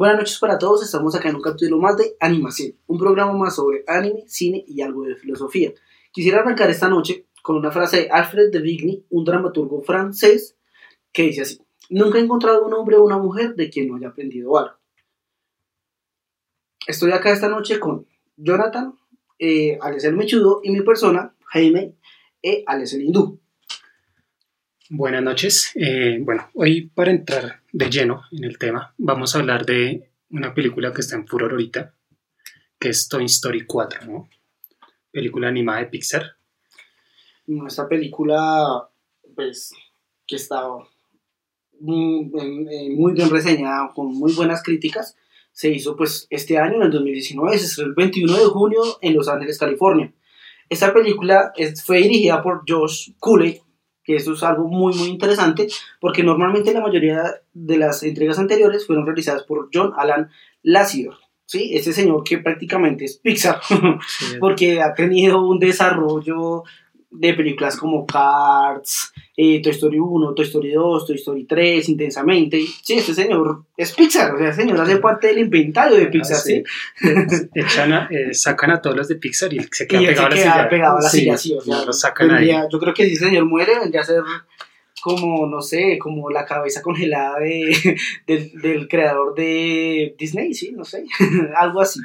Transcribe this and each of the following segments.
Buenas noches para todos, estamos acá en un capítulo más de Animación, un programa más sobre anime, cine y algo de filosofía. Quisiera arrancar esta noche con una frase de Alfred de Vigny, un dramaturgo francés, que dice así, nunca he encontrado un hombre o una mujer de quien no haya aprendido algo. Estoy acá esta noche con Jonathan, eh, Alex el Mechudo y mi persona, Jaime e Alex el Hindú. Buenas noches. Eh, bueno, hoy para entrar de lleno en el tema, vamos a hablar de una película que está en furor ahorita, que es Toy Story 4, ¿no? Película animada de Pixar. Esta película, pues, que está muy, bien reseñada, con muy buenas críticas, se hizo pues este año, en el 2019, se el 21 de junio en Los Ángeles, California. Esta película fue dirigida por Josh Cooley, que eso es algo muy muy interesante porque normalmente la mayoría de las entregas anteriores fueron realizadas por John Alan Lasseter, ¿sí? Ese señor que prácticamente es Pixar, porque ha tenido un desarrollo de películas como Cars, eh, Toy Story 1, Toy Story 2, Toy Story 3, Intensamente. Sí, este señor es Pixar, o sea, señor hace parte del inventario de Pixar, ah, ¿sí? Eh, sacan a todos los de Pixar y se queda, pegado, a la silla. pegado a la silla. Sí, o sea, lo sacan ahí. Yo creo que si señor muere, vendría a ser como, no sé, como la cabeza congelada de, del, creador de Disney, sí, no sé, algo así.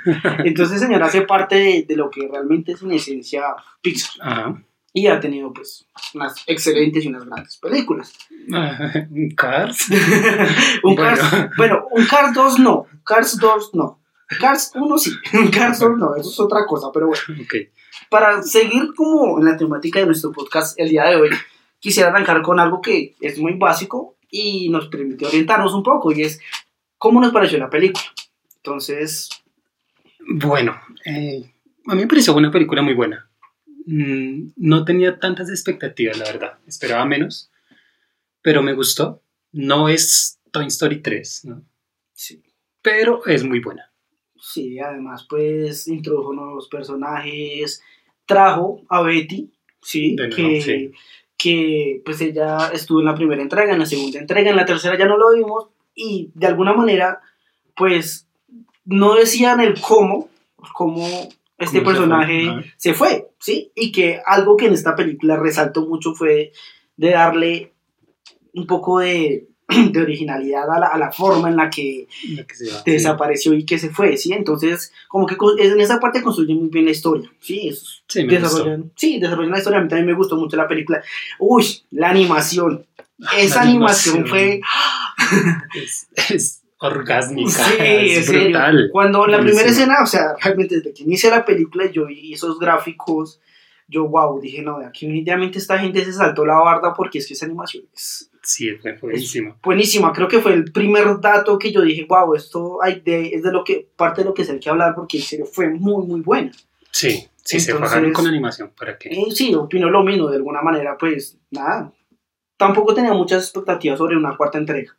Entonces, señor hace parte de, de, lo que realmente es en esencia Pixar. Ajá y ha tenido pues unas excelentes y unas grandes películas. ¿Un Cars? un bueno. Cars, bueno, un Cars 2 no, Cars 2 no, Cars 1 sí, Cars 2 no, eso es otra cosa, pero bueno. Okay. Para seguir como en la temática de nuestro podcast el día de hoy, quisiera arrancar con algo que es muy básico y nos permite orientarnos un poco y es cómo nos pareció la película. Entonces... Bueno, eh, a mí me pareció una película muy buena. Mm, no tenía tantas expectativas, la verdad. Esperaba menos, pero me gustó. No es Toy Story 3, ¿no? Sí. Pero es muy buena. Sí, además, pues introdujo nuevos personajes, trajo a Betty, ¿sí? que, que pues ella estuvo en la primera entrega, en la segunda entrega, en la tercera ya no lo vimos, y de alguna manera, pues no decían el cómo, cómo este personaje se fue, ¿sí? Y que algo que en esta película resaltó mucho fue de darle un poco de, de originalidad a la, a la, forma en la que, desapareció y que se fue, ¿sí? Entonces, como que en esa parte construye muy bien la historia, ¿sí? sí, desarrollan, sí, desarrollan la historia. A mí también me gustó mucho la película. Uy, la animación. Esa animación, fue... es orgásmica. Sí, es brutal. Cuando la primera escena, o sea, realmente desde que inicia la película, yo vi esos gráficos, yo, wow, dije, no, aquí definitivamente esta gente se saltó la barda porque es que esa animación es... Sí, fue buenísima. buenísima, creo que fue el primer dato que yo dije, wow, esto hay de, es de lo que, parte de lo que se hay que hablar porque en serio fue muy, muy buena. Sí, sí, se bajaron con animación, ¿para qué? Eh, sí, opino lo mismo, de alguna manera, pues, nada, tampoco tenía muchas expectativas sobre una cuarta entrega.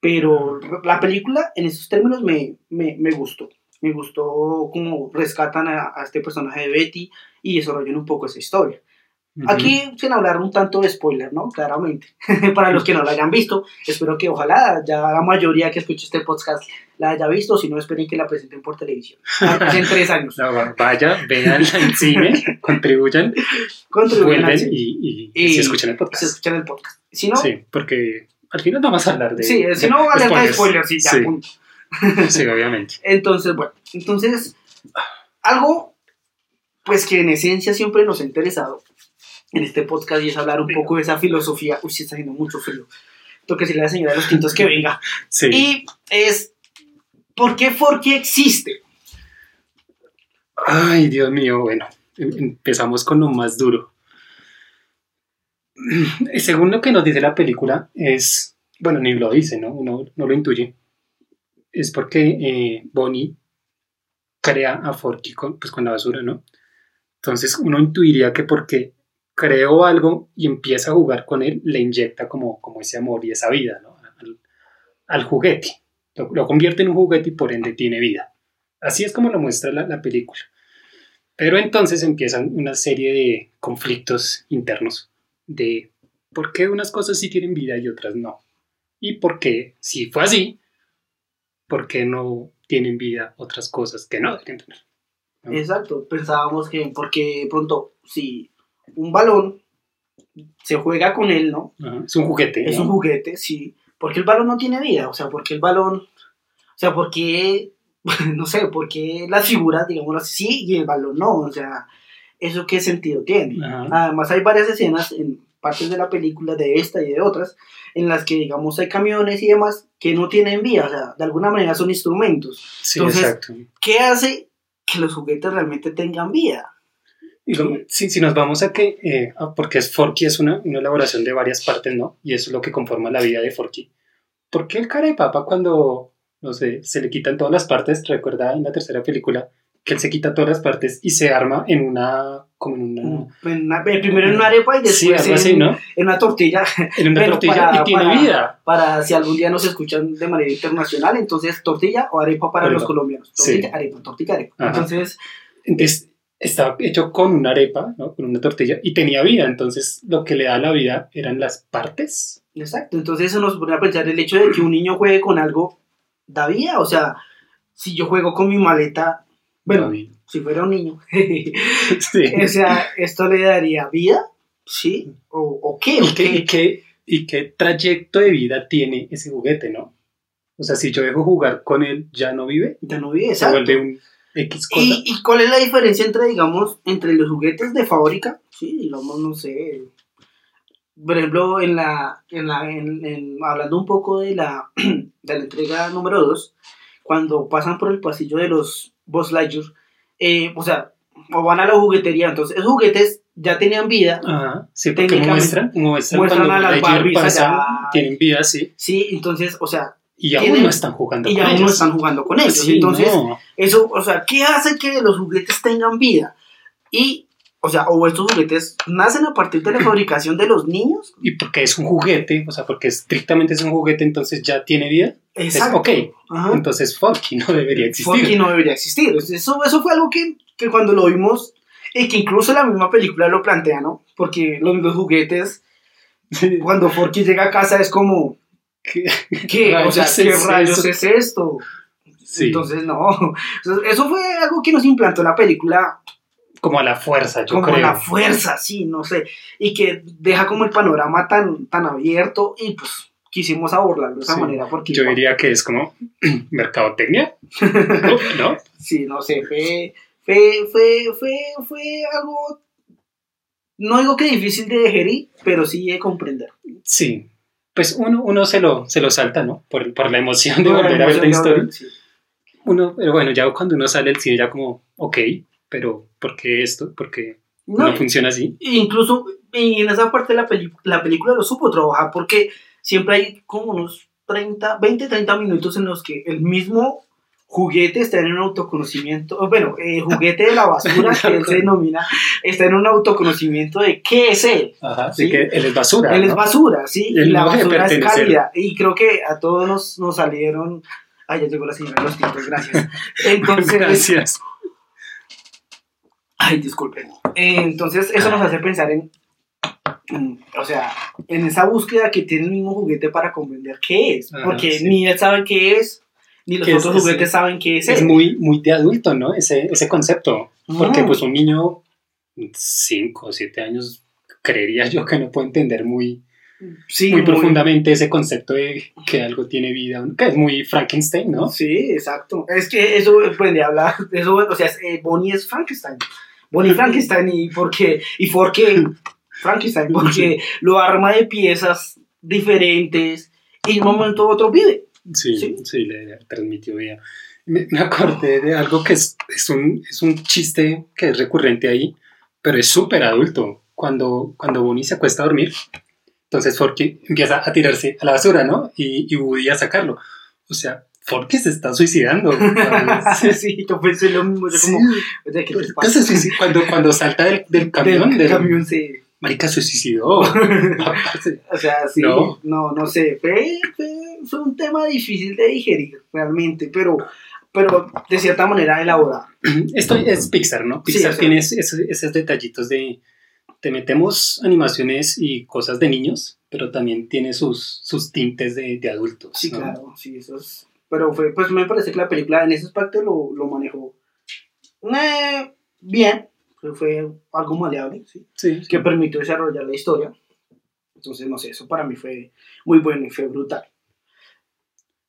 Pero la película en esos términos me, me, me gustó. Me gustó cómo rescatan a, a, este personaje de Betty y desarrollan un poco esa historia. Aquí, sin hablar un tanto de spoiler, ¿no? Claramente. Para los que no la hayan visto, espero que ojalá ya la mayoría que escuche este podcast la haya visto, si no, esperen que la presenten por televisión. En tres años. vaya, vean en cine, contribuyan, contribuyan vuelven y, y, se escuchan el podcast. Se escuchan el podcast. Si no, sí, porque al final vamos a hablar de. Sí, si no, alerta de spoilers, sí, ya, sí. punto. sí, obviamente. Entonces, bueno, entonces, algo, pues que en esencia siempre nos ha interesado en este podcast y es hablar un poco de esa filosofía. Uy, sí, está haciendo mucho frío. Tengo que decirle a la señora de los tintos que venga. Sí. Y es, ¿por qué Forky existe? Ay, Dios mío, bueno, em, empezamos con lo más duro. según lo que nos dice la película, es, bueno, ni lo dice, ¿no? Uno no lo intuye. Es porque eh, Bonnie crea a Forky con, pues, con la basura, ¿no? Entonces uno intuiría que porque creó algo y empieza a jugar con él, le inyecta como, como ese amor y esa vida. Al, juguete. Lo, convierte en un juguete y por ende tiene vida. Así es como lo muestra la, la película. Pero entonces empiezan una serie de conflictos internos de por qué unas cosas sí tienen vida y otras no. Y por qué, si fue así, ¿por qué no tienen vida otras cosas que no deberían tener? Exacto, pensábamos que porque pronto si un balón se juega con él, ¿no? Es un juguete. Es un juguete, sí. Porque el balón no tiene vida, o sea, porque el balón, o sea, porque, no sé, porque las figuras, digamos así, sí y el balón no, o sea, ¿eso qué sentido tiene? Además hay varias escenas en partes de la película, de esta y de otras, en las que, digamos, hay camiones y demás que no tienen vida, o sea, de alguna manera son instrumentos. Sí, Entonces, exacto. ¿qué hace que los juguetes realmente tengan vida? Y si, nos vamos a que, eh, porque es Forky es una, una, elaboración de varias partes, ¿no? Y eso es lo que conforma la vida de Forky. ¿Por qué el cara de papa cuando, no sé, se le quitan todas las partes, recuerda en la tercera película, que él se quita todas las partes y se arma en una como en una, primero en una arepa y después en, una tortilla. En una tortilla y tiene vida. para si algún día nos escuchan de manera internacional entonces tortilla o arepa para los colombianos. Tortilla arepa tortilla arepa. Entonces entonces estaba hecho con una arepa, ¿no? Con una tortilla y tenía vida, entonces lo que le da la vida eran las partes. Exacto, entonces eso nos pone a pensar el hecho de que un niño juegue con algo da vida, o sea, si yo juego con mi maleta, bueno, si fuera un niño, o sea, esto le daría vida, ¿sí? ¿O, qué? ¿Y, qué, qué? ¿Y qué trayecto de vida tiene ese juguete, no? O sea, si yo dejo jugar con él, ¿ya no vive? Ya no vive, exacto. Se vuelve un ¿Y, cuál es la diferencia entre, digamos, entre los juguetes de fábrica? Sí, digamos, no sé. Por ejemplo, en la, en la en, hablando un poco de la, de la entrega número 2, cuando pasan por el pasillo de los Boss Lightyear, eh, o sea, o van a la juguetería, entonces esos juguetes ya tenían vida. Ajá, sí, porque muestran, muestran, muestran a las Barbies tienen vida, sí. Sí, entonces, o sea, y aún no están jugando con ellos. Y aún no están jugando con ellos. Entonces, eso, o sea, ¿qué hace que los juguetes tengan vida? Y, o sea, o estos juguetes nacen a partir de la fabricación de los niños. Y porque es un juguete, o sea, porque estrictamente es un juguete, entonces ya tiene vida. Exacto. Es, ok, entonces Forky no debería existir. Forky no debería existir. Eso, eso fue algo que, que cuando lo vimos, y que incluso la misma película lo plantea, ¿no? Porque los, los juguetes, cuando Forky llega a casa es como ¿Qué, o sea, ¿qué rayos es esto? Entonces, no. Eso fue algo que nos implantó la película. Como a la fuerza, yo como creo. Como a la fuerza, sí, no sé. Y que deja como el panorama tan, tan abierto y pues quisimos abordarlo de esa manera. Porque, yo diría que es como mercadotecnia, ¿no? Sí, no sé, fue, fue, fue, fue, fue algo, no digo que difícil de digerir, pero sí de comprender. Sí, pues uno, uno se, lo, se lo salta, ¿no? Por, por la emoción de volver a ver la historia. Uno, pero bueno, ya cuando uno sale del cine ya como, ok, pero ¿por qué esto? ¿Por qué no, funciona así? Incluso en esa parte de la, la película lo supo trabajar porque siempre hay como unos 30, 20, 30 minutos en los que el mismo juguete está en un autoconocimiento, bueno, el juguete de la basura que él se denomina, está en un autoconocimiento de qué es él. Ajá, ¿sí? que él es basura. Él es basura, sí, y la basura es cálida. Y creo que a todos nos, nos salieron. Ay, ya llegó la señora de los tintos, gracias. Entonces. gracias. Ay, disculpen. Entonces, eso nos hace pensar en, o sea, en esa búsqueda que tiene el mismo juguete para comprender qué es. Porque ni él sabe qué es, ni los otros juguetes saben qué es. Es muy, muy de adulto, ¿no? Ese, ese concepto. Porque pues un niño, 5 o 7 años, creería yo que no puede entender muy, muy, profundamente ese concepto de que algo tiene vida, que es muy Frankenstein, ¿no? Sí, exacto. Es que eso puede hablar, eso, o sea, eh, Bonnie es Frankenstein. Bonnie Frankenstein y porque, y porque Frankenstein, porque lo arma de piezas diferentes y de un momento a otro vive. Sí, sí, le transmitió vida. Me, acordé de algo que es, es, un, es un chiste que es recurrente ahí, pero es súper adulto. Cuando, cuando Bonnie se acuesta a dormir, entonces Forky empieza a tirarse a la basura, ¿no? Y, y Woody a sacarlo. O sea, Forky se está suicidando. sí, yo pensé lo mismo. Yo como, Entonces, cuando, cuando salta del, del camión, del, camión sí. Marica se suicidó. o sea, sí, no, no, sé. Fue, fue, un tema difícil de digerir, realmente, pero, pero de cierta manera elaborado. Esto es Pixar, ¿no? Pixar tiene esos, detallitos de. Te metemos animaciones y cosas de niños, pero también tiene sus, sus tintes de, de adultos. Sí, claro, sí, eso es pero fue, pues me parece que la película en ese aspecto lo, lo manejó eh, bien, fue algo maleable, ¿sí? Sí, que permitió desarrollar la historia. Entonces, no sé, eso para mí fue muy bueno y fue brutal.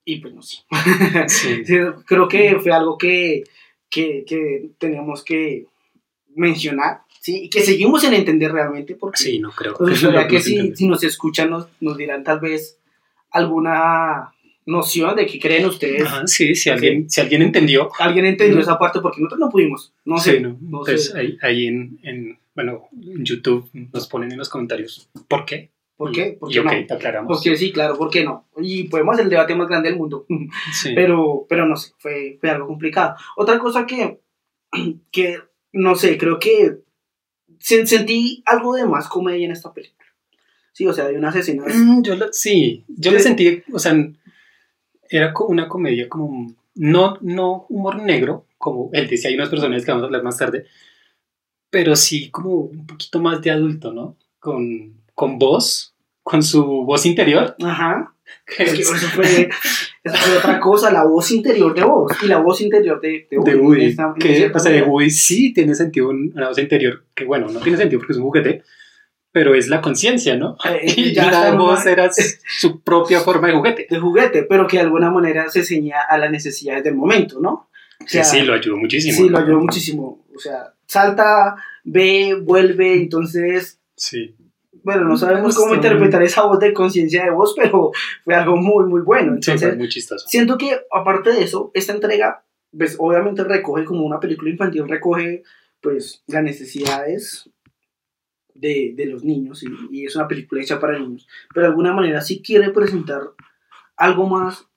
Y pues no sé. Creo que fue algo que, que, que teníamos que mencionar, ¿sí? Y que seguimos en entender realmente, porque... Sí, no creo. Pues, que si, si, nos escuchan nos, nos dirán tal vez alguna noción de qué creen ustedes. sí, si alguien, si alguien entendió. Alguien entendió esa parte porque nosotros no pudimos. No sé. No, Entonces, Ahí, ahí en, en, bueno, en YouTube nos ponen en los comentarios por qué. ¿Por qué? ¿Por qué no? aclaramos. Porque sí, claro, ¿por qué no? Y podemos hacer el debate más grande del mundo. Sí. Pero, pero no sé, fue, fue algo complicado. Otra cosa que, que, no sé, creo que sentí algo de más comedia en esta película. Sí, o sea, hay unas escenas. Mm, yo sí, yo le sentí, o sea, era una comedia como, no, no humor negro, como él decía, hay unas personas que vamos a hablar más tarde, pero sí como un poquito más de adulto, ¿no? Con, con voz, con su voz interior. Ajá. eso, fue, otra cosa, la voz interior de voz y la voz interior de, de Woody. De o sea, de Woody sí tiene sentido una voz interior, que bueno, no tiene sentido porque es un juguete, pero es la conciencia, ¿no? Eh, y ya la voz era su propia forma de juguete. De juguete, pero que de alguna manera se ceñía a las necesidades del momento, ¿no? sí, sí, lo ayudó muchísimo. Sí, lo ayudó muchísimo. O sea, salta, ve, vuelve, entonces... Sí. Bueno, no sabemos cómo interpretar esa voz de conciencia de voz, pero fue algo muy, muy bueno. Entonces, sí, fue muy chistoso. Siento que, aparte de eso, esta entrega, pues obviamente recoge como una película infantil, recoge pues las necesidades de, de los niños y, es una película hecha para niños, pero de alguna manera sí quiere presentar algo más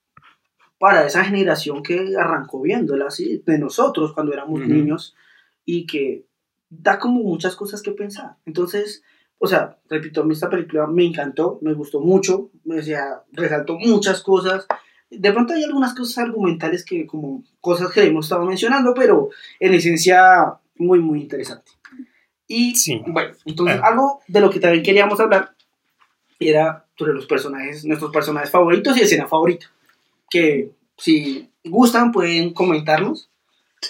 para esa generación que arrancó viéndola, así de nosotros cuando éramos niños y que da como muchas cosas que pensar. Entonces, o sea, repito, a mí esta película me encantó, me gustó mucho, o sea, resaltó muchas cosas. De pronto hay algunas cosas argumentales que como cosas que hemos estado mencionando, pero en esencia muy, muy interesante. Y bueno, entonces ah. algo de lo que también queríamos hablar era sobre los personajes, nuestros personajes favoritos y escena favorita. Que si gustan pueden comentarnos.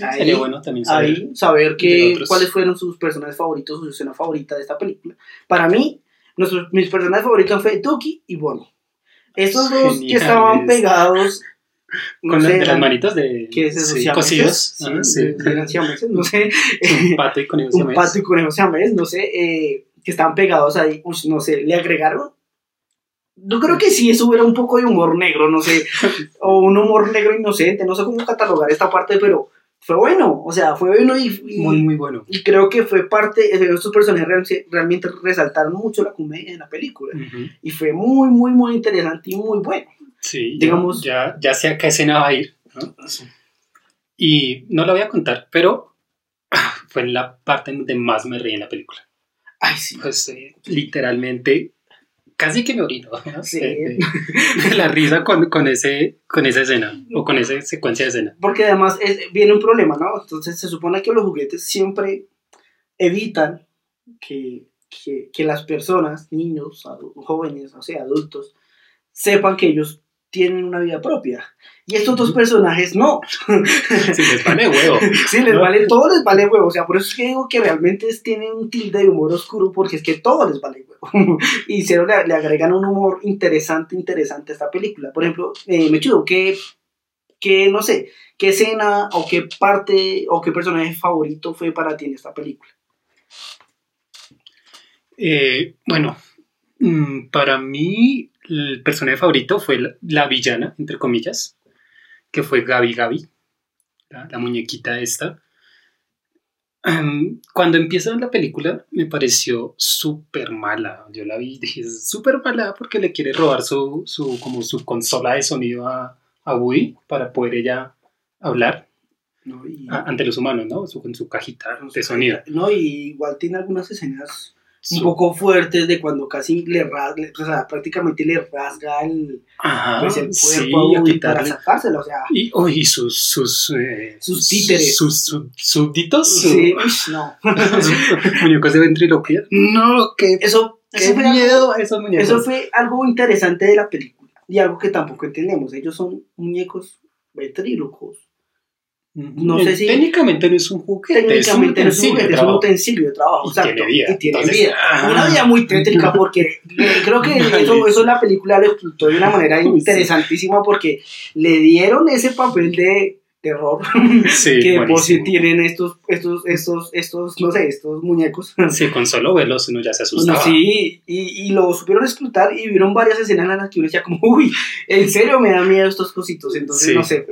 ahí, sería bueno también saber, saber que, cuáles fueron sus personajes favoritos, su escena favorita de esta película. Para mí, nuestros, mis personajes favoritos fue Tuki y Bonnie. Estos dos que estaban pegados con de las manitas de ¿qué es eso? Sí, cosidos. Ah, sí. no sé. Un pato y conejo Un pato y conejo no sé, eh, que estaban pegados ahí, no sé, le agregaron. Yo creo que sí, eso era un poco de humor negro, no sé, o un humor negro inocente, no sé cómo catalogar esta parte, pero fue bueno, o sea, fue bueno y, muy, muy bueno. Y creo que fue parte, estos personajes realmente resaltaron mucho la comedia en la película, y fue muy, muy, muy interesante y muy bueno. Sí, digamos. Ya, ya sé a qué escena va a ir. ¿no? Y no la voy a contar, pero fue en la parte donde más me reí en la película. Ay, sí. Pues eh, literalmente casi que me orino. Sí. De, la risa con, con, ese, con esa escena o con esa secuencia de escena. Porque además viene un problema, ¿no? Entonces se supone que los juguetes siempre evitan que, que, que las personas, niños, jóvenes, o sea, adultos, sepan que ellos tienen una vida propia. Y estos dos personajes no. Sí, les vale huevo. Sí, les vale, todo les vale huevo. O sea, por eso es que digo que realmente tienen un tilde de humor oscuro, porque es que todo les vale huevo. Y se le, le, agregan un humor interesante, interesante a esta película. Por ejemplo, eh, me chudo, que, que, no sé, qué escena o qué parte o qué personaje favorito fue para ti en esta película. Eh, bueno, mm, para mí el personaje favorito fue la, villana, entre comillas, que fue Gabi Gabi, la, muñequita esta. cuando empieza la película me pareció súper mala. Yo la vi y dije, súper mala porque le quiere robar su, su, como su consola de sonido a, a Woody para poder ella hablar. ante los humanos, ¿no? Su, con su cajita de sonido. No, y igual tiene algunas escenas un poco fuertes de cuando casi le rasga, o sea, prácticamente le rasga el, pues el cuerpo sí, para sacárselo, o sea. Y, oh, y sus, sus, eh, sus títeres. Sus, sus súbditos. Sí, no. muñecos de ventriloquía. No, que eso, qué miedo esos muñecos. Eso fue algo interesante de la película y algo que tampoco entendemos. Ellos son muñecos ventrílocos. No sé si. Técnicamente no es un juguete. Técnicamente es un, juguete, es un utensilio de trabajo. Y tiene vida. Y tiene vida. Una vida muy tétrica porque creo que eso, eso la película lo explotó de una manera interesantísima porque le dieron ese papel de terror que por si tienen estos, estos, estos, estos, no sé, estos muñecos. Sí, con solo verlos uno ya se asustaba. sí, y, y, lo supieron explotar y vieron varias escenas en las que uno decía como, uy, en serio me da miedo estos cositos, entonces no sé,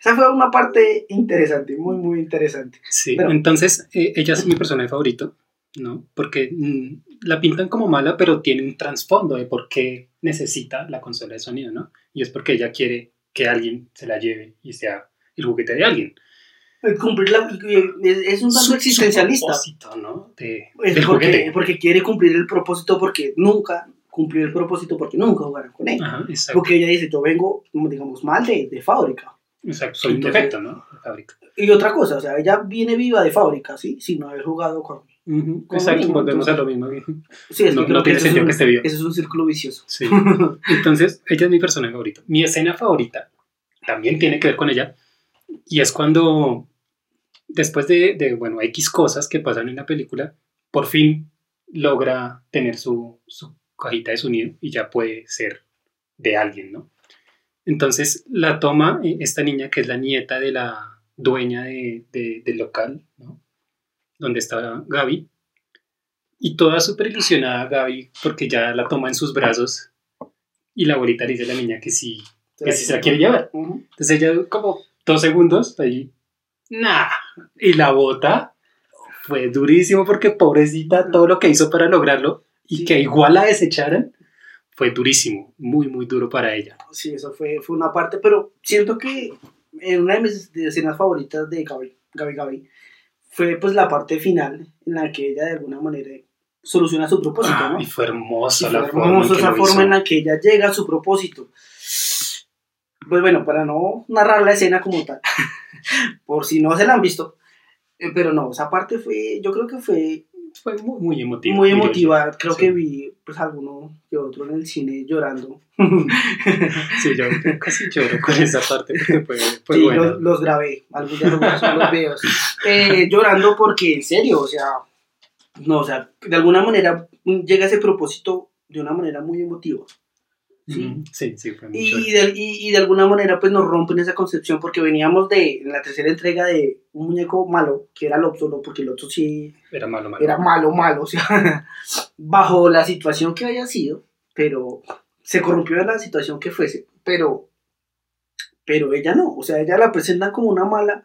esa fue una parte interesante, muy, muy interesante. Sí, entonces eh, ella es mi personaje favorito, ¿no? Porque mm, la pintan como mala, pero tiene un trasfondo de por qué necesita la consola de sonido, ¿no? Y es porque ella quiere que alguien se la lleve y sea el juguete de alguien. Cumplir la, es un tanto existencialista. ¿no? De, porque, porque, quiere cumplir el propósito porque nunca cumplió el propósito porque nunca jugaron con él. porque ella dice, yo vengo, digamos, mal de, de fábrica. Exacto, soy un defecto, ¿no? De fábrica. Y otra cosa, o sea, ella viene viva de fábrica, ¿sí? Sin haber jugado con... Exacto, volvemos a lo mismo. Sí, es no, no tiene sentido que esté viva. Eso es un círculo vicioso. Sí. Entonces, ella es mi personaje favorito. Mi escena favorita también tiene que ver con ella y es cuando, después de, de, bueno, X cosas que pasan en la película, por fin logra tener su, su cajita de sonido y ya puede ser de alguien, ¿no? Entonces la toma eh, esta niña que es la nieta de la dueña de, de, del local, ¿no? Donde está Gaby. Y toda súper ilusionada Gaby porque ya la toma en sus brazos y la abuelita le dice a la niña que sí, que sí se la quiere llevar. Entonces ella como dos segundos, ahí, nah, y la bota fue durísimo porque pobrecita todo lo que hizo para lograrlo y que igual la desecharan fue durísimo, muy, muy duro para ella. Sí, eso fue, fue una parte, pero siento que en una de mis escenas favoritas de Gaby, Gaby Gaby fue pues la parte final en la que ella de alguna manera soluciona su propósito, ¿no? Y fue hermosa la forma, esa forma en la que ella llega a su propósito pues bueno, para no narrar la escena como tal, por si no se la han visto, eh, pero no, esa parte fue, yo creo que fue... Fue muy, muy emotiva. Muy emotiva, creo que vi pues alguno que otro en el cine llorando. sí, yo casi lloro con esa parte porque fue, sí, los, grabé, algunos ya los videos. Eh, llorando porque, en serio, o sea, no, o sea, de alguna manera llega ese propósito de una manera muy emotiva. ¿Sí? Sí, sí, fue y, de, y, de alguna manera pues nos rompen esa concepción porque veníamos de en la tercera entrega de un muñeco malo, que era Lotso, porque el otro sí era malo, malo. Era malo, malo, o sea, bajo la situación que haya sido, pero se corrompió de la situación que fuese, pero pero ella no, o sea, ella la presentan como una mala,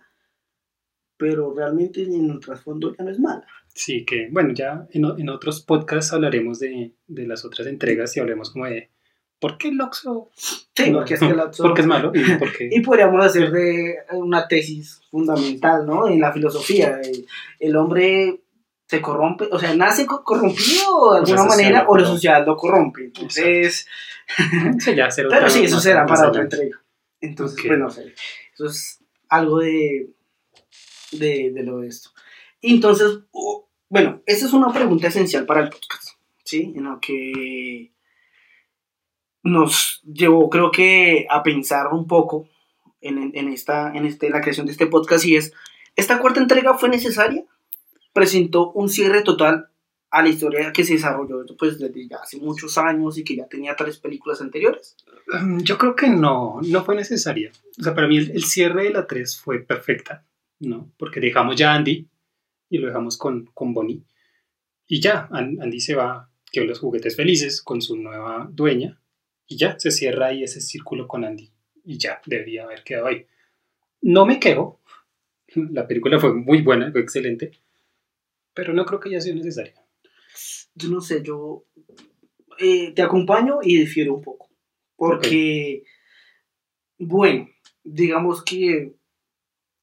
pero realmente en el trasfondo ya no es mala. Sí, que bueno, ya en, en otros podcasts hablaremos de, de las otras entregas y hablemos como de ¿por qué el Oxxo? Sí, porque es que el Oxxo... porque es malo. Y, podríamos hacer de una tesis fundamental, ¿no? En la filosofía. El, hombre se corrompe, o sea, nace corrompido de alguna manera o lo social lo corrompe. Entonces... sí, ya, Pero sí, eso será para otra entrega. Entonces, bueno, eso es algo de, de, de lo de esto. Entonces, bueno, esta es una pregunta esencial para el podcast, ¿sí? En lo que nos llevó creo que a pensar un poco en, en, esta, en este, la creación de este podcast y es, ¿esta cuarta entrega fue necesaria? Presentó un cierre total a la historia que se desarrolló pues, desde ya hace muchos años y que ya tenía tres películas anteriores. Mm, yo creo que no, no fue necesaria. O sea, para mí el, cierre de la 3 fue perfecta, ¿no? Porque dejamos ya a Andy y lo dejamos con, con Bonnie. Y ya, Andy se va, que los juguetes felices con su nueva dueña, y ya, se cierra ahí ese círculo con Andy. Y ya, debería haber quedado ahí. No me quejo. La película fue muy buena, fue excelente. Pero no creo que haya sido necesaria. Yo no sé, yo eh, te acompaño y difiero un poco. Porque, bueno, digamos que,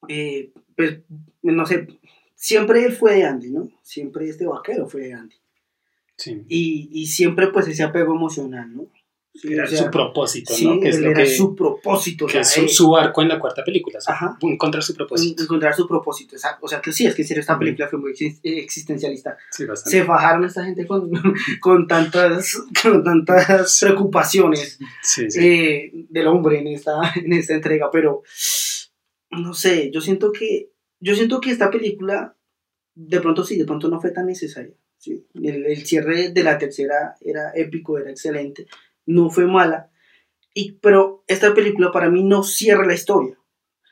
eh, pues, no sé, siempre él fue de Andy, ¿no? Siempre este vaquero fue de Andy. Sí. Y, y siempre pues ese apego emocional, ¿no? Era su propósito, ¿no? Que es lo era su propósito. Que es su, arco en la cuarta película, encontrar su propósito. Encontrar su propósito, exacto. O sea, que sí, es que esta película fue muy existencialista. Se bajaron esta gente con, con, tantas, con tantas preocupaciones eh, del hombre en esta, en esta entrega, pero no sé, yo siento que, yo siento que esta película, de pronto sí, de pronto no fue tan necesaria. ¿sí? El, el cierre de la tercera era épico, era excelente no fue mala, y, pero esta película para mí no cierra la historia.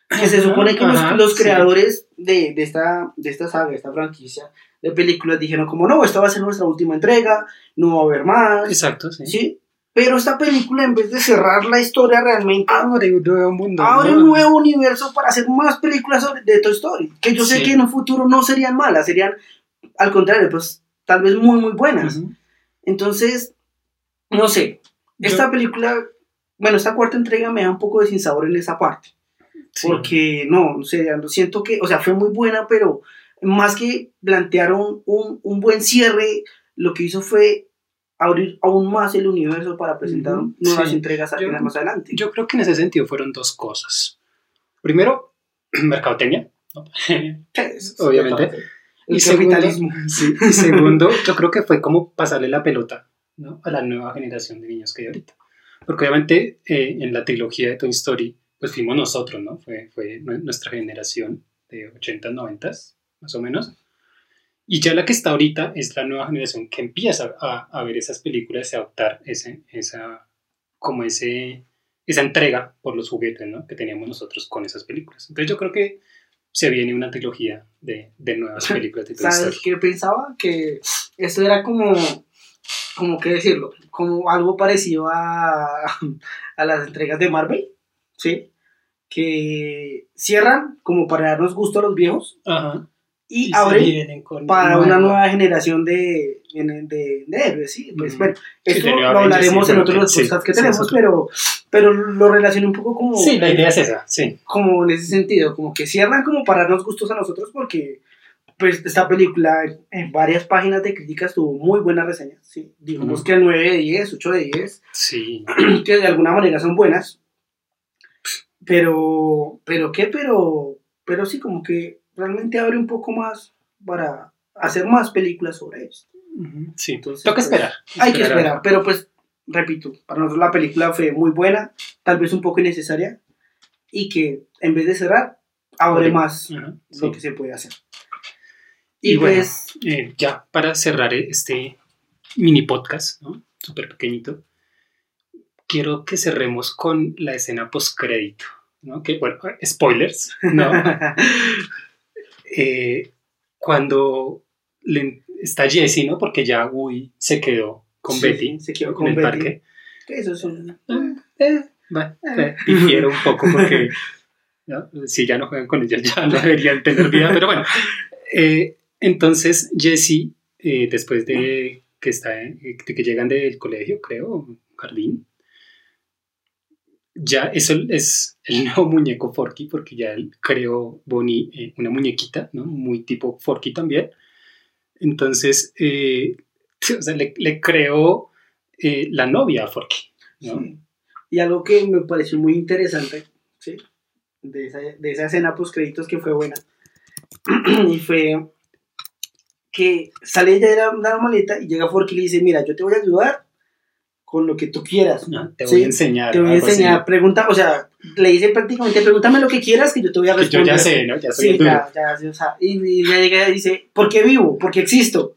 Que se supone que los, creadores de, de, esta, de esta saga, de esta franquicia de películas dijeron como, no, esta va a ser nuestra última entrega, no va a haber más. Exacto, sí. ¿sí? Pero esta película, en vez de cerrar la historia realmente, abre un nuevo mundo. Abre un nuevo universo para hacer más películas sobre, de Toy Story. Que yo sé que en un futuro no serían malas, serían, al contrario, pues tal vez muy, muy buenas. Entonces, no sé, esta película, bueno, esta cuarta entrega me da un poco de sinsabor en esa parte. Porque no, no sé, siento que, o sea, fue muy buena, pero más que plantearon un, un buen cierre, lo que hizo fue abrir aún más el universo para presentar nuevas entregas más adelante. Yo creo que en ese sentido fueron dos cosas. Primero, mercadotecnia, obviamente. El y capitalismo. Segundo, y segundo, yo creo que fue como pasarle la pelota a la nueva generación de niños que hay ahorita. Porque obviamente eh, en la trilogía de Toy Story, pues fuimos nosotros, ¿no? Fue, fue nuestra generación de 80, 90, más o menos. Y ya la que está ahorita es la nueva generación que empieza a, a ver esas películas y a adoptar ese, esa, como ese, esa entrega por los juguetes ¿no? que teníamos nosotros con esas películas. Entonces yo creo que se viene una trilogía de, de nuevas películas de Toy ¿Sabes qué pensaba? Que esto era como como que decirlo, como algo parecido a, a las entregas de Marvel, ¿sí? Que cierran como para darnos gusto a los viejos y, abren para una nueva generación de, de, de héroes, ¿sí? Pues bueno, esto lo hablaremos en otros podcasts que tenemos, pero, pero lo relaciono un poco como... Sí, la idea es esa, sí. Como en ese sentido, como que cierran como para darnos gustos a nosotros porque pues esta película en varias páginas de críticas tuvo muy buenas reseñas, ¿sí? digamos que 9 de 10, 8 de 10, sí. que de alguna manera son buenas, pero, pero qué, pero, pero sí, como que realmente abre un poco más para hacer más películas sobre esto. Sí, Entonces, toca pues, esperar. Hay que esperar, pero pues, repito, para nosotros la película fue muy buena, tal vez un poco innecesaria, y que en vez de cerrar, abre más lo que se puede hacer. Y, pues... Eh, ya para cerrar este mini podcast, ¿no? Súper pequeñito, quiero que cerremos con la escena post-crédito, ¿no? Que, bueno, spoilers, ¿no? Eh, cuando está Jessie, ¿no? Porque ya Uy se quedó con Betty se quedó con en el parque. Eso es un... Eh, eh, difiero un poco porque si ya no juegan con ella ya no deberían tener vida, pero bueno, eh, entonces, Jesse, eh, después de que, está, eh, que llegan del colegio, creo, jardín, ya eso es el nuevo muñeco Forky, porque ya él creó Bonnie eh, una muñequita, ¿no? Muy tipo Forky también. Entonces, o sea, le, le creó la novia a Forky, ¿no? Y algo que me pareció muy interesante, ¿sí? De esa, de esa escena post créditos que fue buena. y fue que sale ella de la, la maleta y llega Forky y le dice, mira, yo te voy a ayudar con lo que tú quieras. Ah, te voy a enseñar. Te voy a enseñar. Pregunta, o sea, le dice prácticamente, pregúntame lo que quieras que yo te voy a responder. yo ya sé, ¿no? Ya sí, ya, ya, o sea, y, ella llega y dice, ¿por qué vivo? ¿Por qué existo?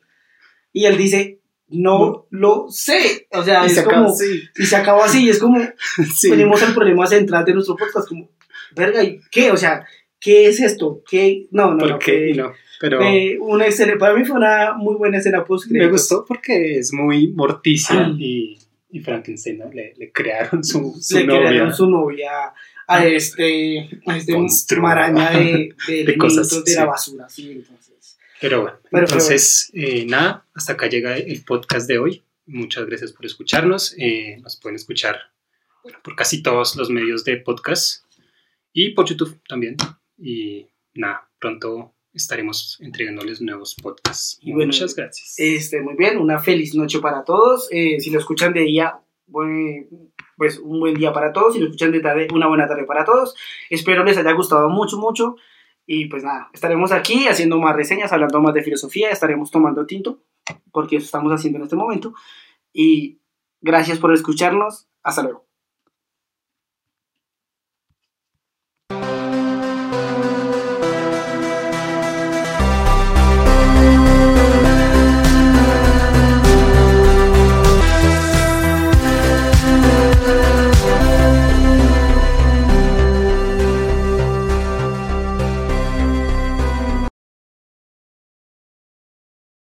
Y él dice, no, lo sé. O sea, es como, y se acabó así, es como, venimos al problema central de nuestro podcast, como, verga, ¿y qué? O sea, ¿qué es esto? ¿Qué? No, no, ¿Por no. Qué? no. Pero una escena, para mí fue una muy buena escena post Me gustó porque es muy morticia y, y Frankenstein le, le, crearon su, su le novia. crearon su novia a ah. este, a este maraña de, de, de cosas de la basura, sí, entonces. Pero bueno, entonces, Eh, nada, hasta acá llega el podcast de hoy. Muchas gracias por escucharnos. Eh, nos pueden escuchar bueno, por casi todos los medios de podcast y por YouTube también. Y nada, pronto estaremos entregándoles nuevos podcasts. Y Muchas gracias. Este, muy bien, una feliz noche para todos. Eh, si lo escuchan de día, pues un buen día para todos. Si lo escuchan de tarde, una buena tarde para todos. Espero les haya gustado mucho, mucho. Y pues nada, estaremos aquí haciendo más reseñas, hablando más de filosofía, estaremos tomando tinto, porque eso estamos haciendo en este momento. Y gracias por escucharnos. Hasta luego.